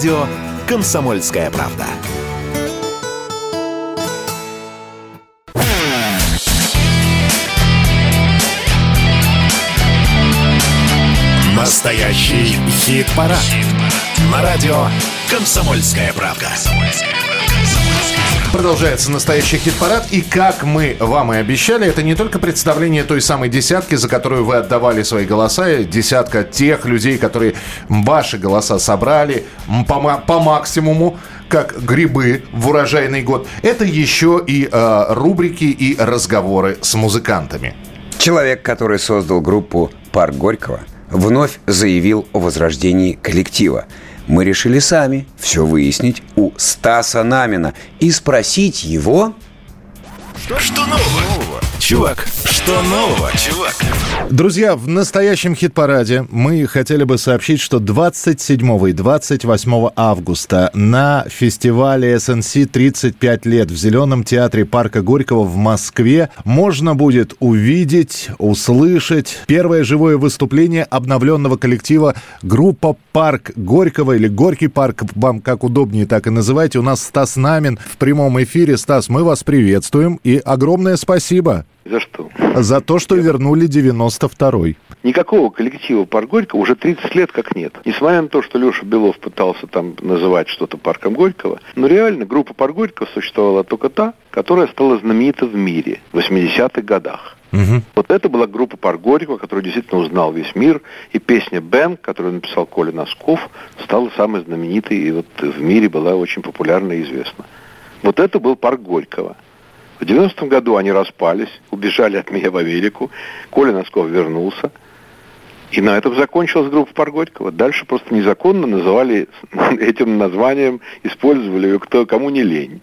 радио «Комсомольская правда». Настоящий хит-парад. Хит На радио «Комсомольская правда». Продолжается настоящий хит-парад. И как мы вам и обещали, это не только представление той самой десятки, за которую вы отдавали свои голоса, десятка тех людей, которые ваши голоса собрали по, по максимуму, как грибы в урожайный год. Это еще и э, рубрики и разговоры с музыкантами. Человек, который создал группу «Парк Горького», вновь заявил о возрождении коллектива. Мы решили сами все выяснить у Стаса Намина и спросить его... Что, что нового? Чувак, что нового, чувак? Друзья, в настоящем хит-параде мы хотели бы сообщить, что 27 и 28 августа на фестивале SNC 35 лет в Зеленом театре Парка Горького в Москве можно будет увидеть, услышать первое живое выступление обновленного коллектива группа Парк Горького или Горький парк, вам как удобнее так и называйте. У нас Стас Намин в прямом эфире. Стас, мы вас приветствуем и огромное спасибо. За что? За то, что вернули 92-й. Никакого коллектива «Парк Горького» уже 30 лет как нет. Несмотря на то, что Леша Белов пытался там называть что-то парком Горького, но реально группа «Парк Горького» существовала только та, которая стала знаменита в мире в 80-х годах. Угу. Вот это была группа «Парк Горького», которую действительно узнал весь мир. И песня «Bang», которую написал Коля Носков, стала самой знаменитой и вот в мире была очень популярна и известна. Вот это был «Парк Горького». В 90-м году они распались, убежали от меня в Америку. Коля Носков вернулся. И на этом закончилась группа Паргодькова. Дальше просто незаконно называли этим названием, использовали ее кто, кому не лень.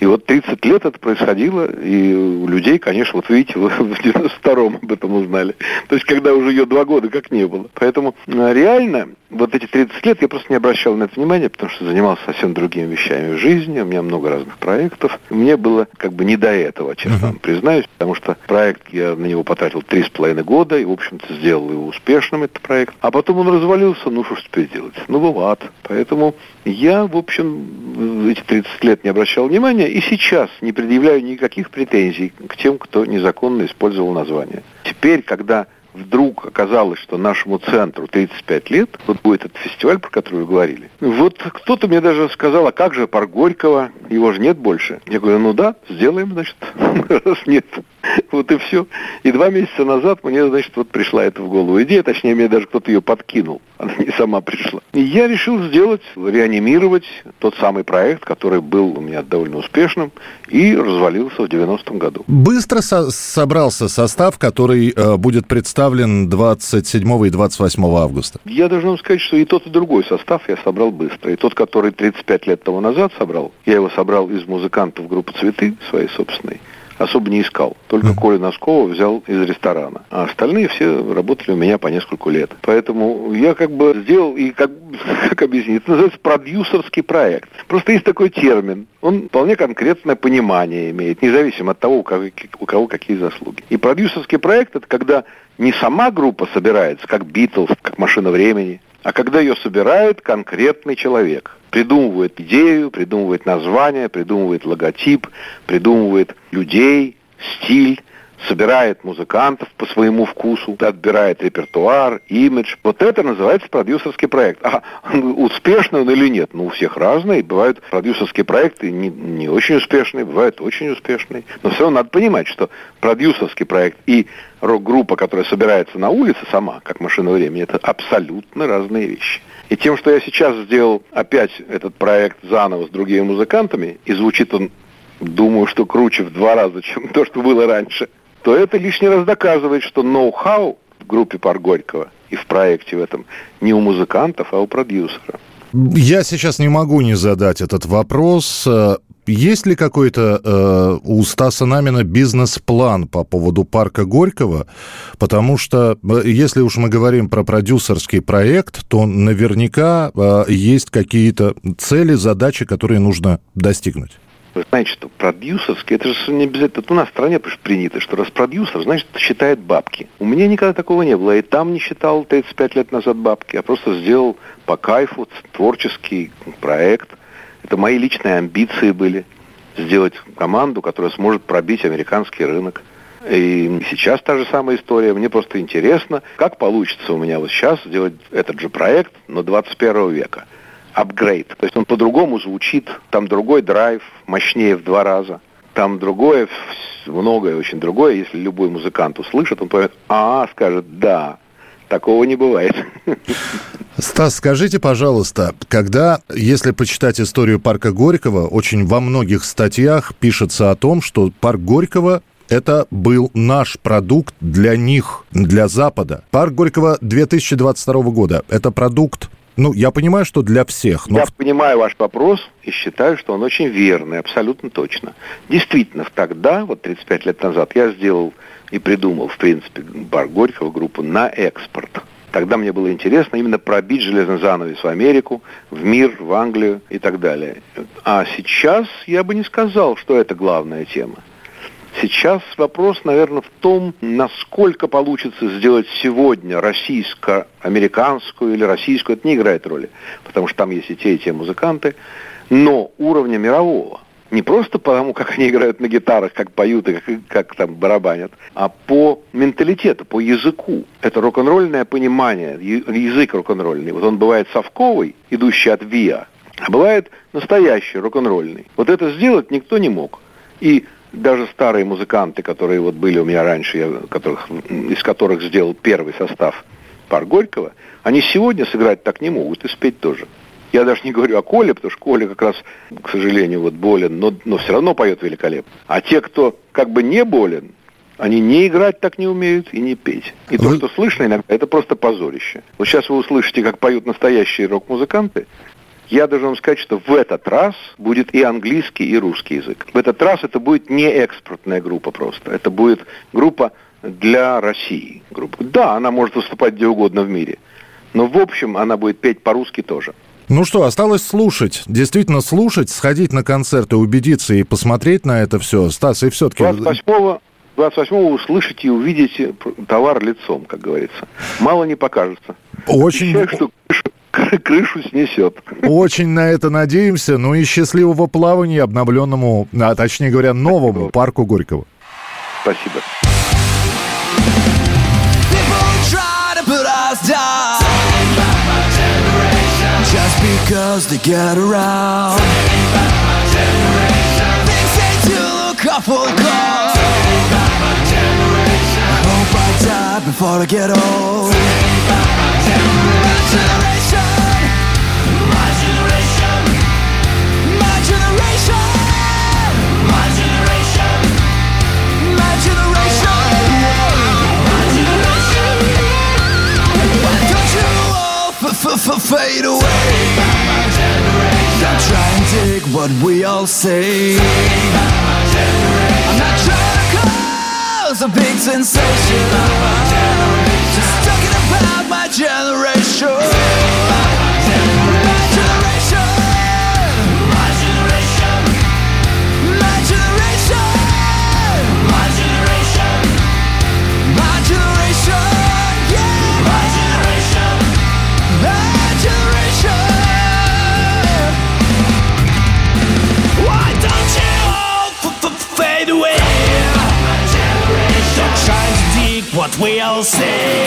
И вот 30 лет это происходило, и у людей, конечно, вот видите, вы в 92-м об этом узнали. То есть, когда уже ее два года как не было. Поэтому э, реально вот эти 30 лет я просто не обращал на это внимания, потому что занимался совсем другими вещами в жизни, у меня много разных проектов. Мне было как бы не до этого, честно uh-huh. признаюсь, потому что проект, я на него потратил три с половиной года, и, в общем-то, сделал его успешным, этот проект. А потом он развалился, ну что ж теперь делать? Ну, бывает. Поэтому я, в общем, эти 30 лет не обращал внимания, и сейчас не предъявляю никаких претензий к тем, кто незаконно использовал название. Теперь, когда вдруг оказалось, что нашему центру 35 лет, вот будет этот фестиваль, про который вы говорили. Вот кто-то мне даже сказал, а как же Горького, его же нет больше. Я говорю, ну да, сделаем, значит, раз нет. Вот и все. И два месяца назад мне, значит, вот пришла эта в голову идея, точнее, мне даже кто-то ее подкинул. Она не сама пришла. И я решил сделать, реанимировать тот самый проект, который был у меня довольно успешным и развалился в 90-м году. Быстро со- собрался состав, который э, будет представлен 27 и 28 августа. Я должен вам сказать, что и тот, и другой состав я собрал быстро. И тот, который 35 лет тому назад собрал, я его собрал из музыкантов группы «Цветы» своей собственной особо не искал. Только mm. Коля Носкова взял из ресторана. А остальные все работали у меня по несколько лет. Поэтому я как бы сделал, и как, как объяснить, это называется продюсерский проект. Просто есть такой термин. Он вполне конкретное понимание имеет, независимо от того, у кого, у кого какие заслуги. И продюсерский проект – это когда не сама группа собирается, как Битлз, как «Машина времени», а когда ее собирает конкретный человек. Придумывает идею, придумывает название, придумывает логотип, придумывает людей, стиль, собирает музыкантов по своему вкусу, отбирает репертуар, имидж. Вот это называется продюсерский проект. А успешный он или нет? Ну, у всех разные. Бывают продюсерские проекты не, не очень успешные, бывают очень успешные. Но все равно надо понимать, что продюсерский проект и рок-группа, которая собирается на улице сама, как машина времени, это абсолютно разные вещи. И тем, что я сейчас сделал опять этот проект заново с другими музыкантами, и звучит он, думаю, что круче в два раза, чем то, что было раньше, то это лишний раз доказывает, что ноу-хау в группе Пар Горького и в проекте в этом не у музыкантов, а у продюсера. Я сейчас не могу не задать этот вопрос. Есть ли какой-то э, у Стаса Намина бизнес-план по поводу парка Горького? Потому что, э, если уж мы говорим про продюсерский проект, то наверняка э, есть какие-то цели, задачи, которые нужно достигнуть. Вы знаете, что продюсерский, это же не обязательно, у нас в стране принято, что раз продюсер, значит, считает бабки. У меня никогда такого не было. Я и там не считал 35 лет назад бабки, а просто сделал по кайфу творческий проект. Это мои личные амбиции были. Сделать команду, которая сможет пробить американский рынок. И сейчас та же самая история. Мне просто интересно, как получится у меня вот сейчас сделать этот же проект, но 21 века апгрейд. То есть он по-другому звучит, там другой драйв, мощнее в два раза. Там другое, многое очень другое. Если любой музыкант услышит, он поймет, а, скажет, да, Такого не бывает. Стас, скажите, пожалуйста, когда, если почитать историю парка Горького, очень во многих статьях пишется о том, что парк Горького это был наш продукт для них, для Запада. Парк Горького 2022 года. Это продукт ну, я понимаю, что для всех. Но... Я понимаю ваш вопрос и считаю, что он очень верный, абсолютно точно. Действительно, тогда, вот 35 лет назад, я сделал и придумал, в принципе, бар Горького группу на экспорт. Тогда мне было интересно именно пробить железный занавес в Америку, в мир, в Англию и так далее. А сейчас я бы не сказал, что это главная тема. Сейчас вопрос, наверное, в том, насколько получится сделать сегодня российско-американскую или российскую, это не играет роли, потому что там есть и те, и те музыканты, но уровня мирового. Не просто потому, как они играют на гитарах, как поют и как, как там барабанят, а по менталитету, по языку. Это рок-н-ролльное понимание, язык рок-н-ролльный. Вот он бывает совковый, идущий от ВИА, а бывает настоящий рок-н-ролльный. Вот это сделать никто не мог. И даже старые музыканты, которые вот были у меня раньше, я, которых, из которых сделал первый состав пар Горького, они сегодня сыграть так не могут и спеть тоже. Я даже не говорю о Коле, потому что Коля как раз, к сожалению, вот болен, но, но все равно поет великолепно. А те, кто как бы не болен, они не играть так не умеют и не петь. И вы... то, что слышно иногда, это просто позорище. Вот сейчас вы услышите, как поют настоящие рок-музыканты, я должен сказать, что в этот раз будет и английский, и русский язык. В этот раз это будет не экспортная группа просто. Это будет группа для России. Группа. Да, она может выступать где угодно в мире. Но в общем она будет петь по-русски тоже. Ну что, осталось слушать. Действительно слушать, сходить на концерты, убедиться и посмотреть на это все. Стас, и все-таки... 28 28-го услышите и увидите товар лицом, как говорится. Мало не покажется. Очень... Обещаю, что крышу снесет. Очень на это надеемся. Ну и счастливого плавания обновленному, а точнее говоря, новому Спасибо. парку Горького. Спасибо. Just because they get around Things say to look awful cold I hope I die before I get old fade away. Don't try and dig what we all say. I'm not trying to cause a big sensation. Just talking about my generation. We all say.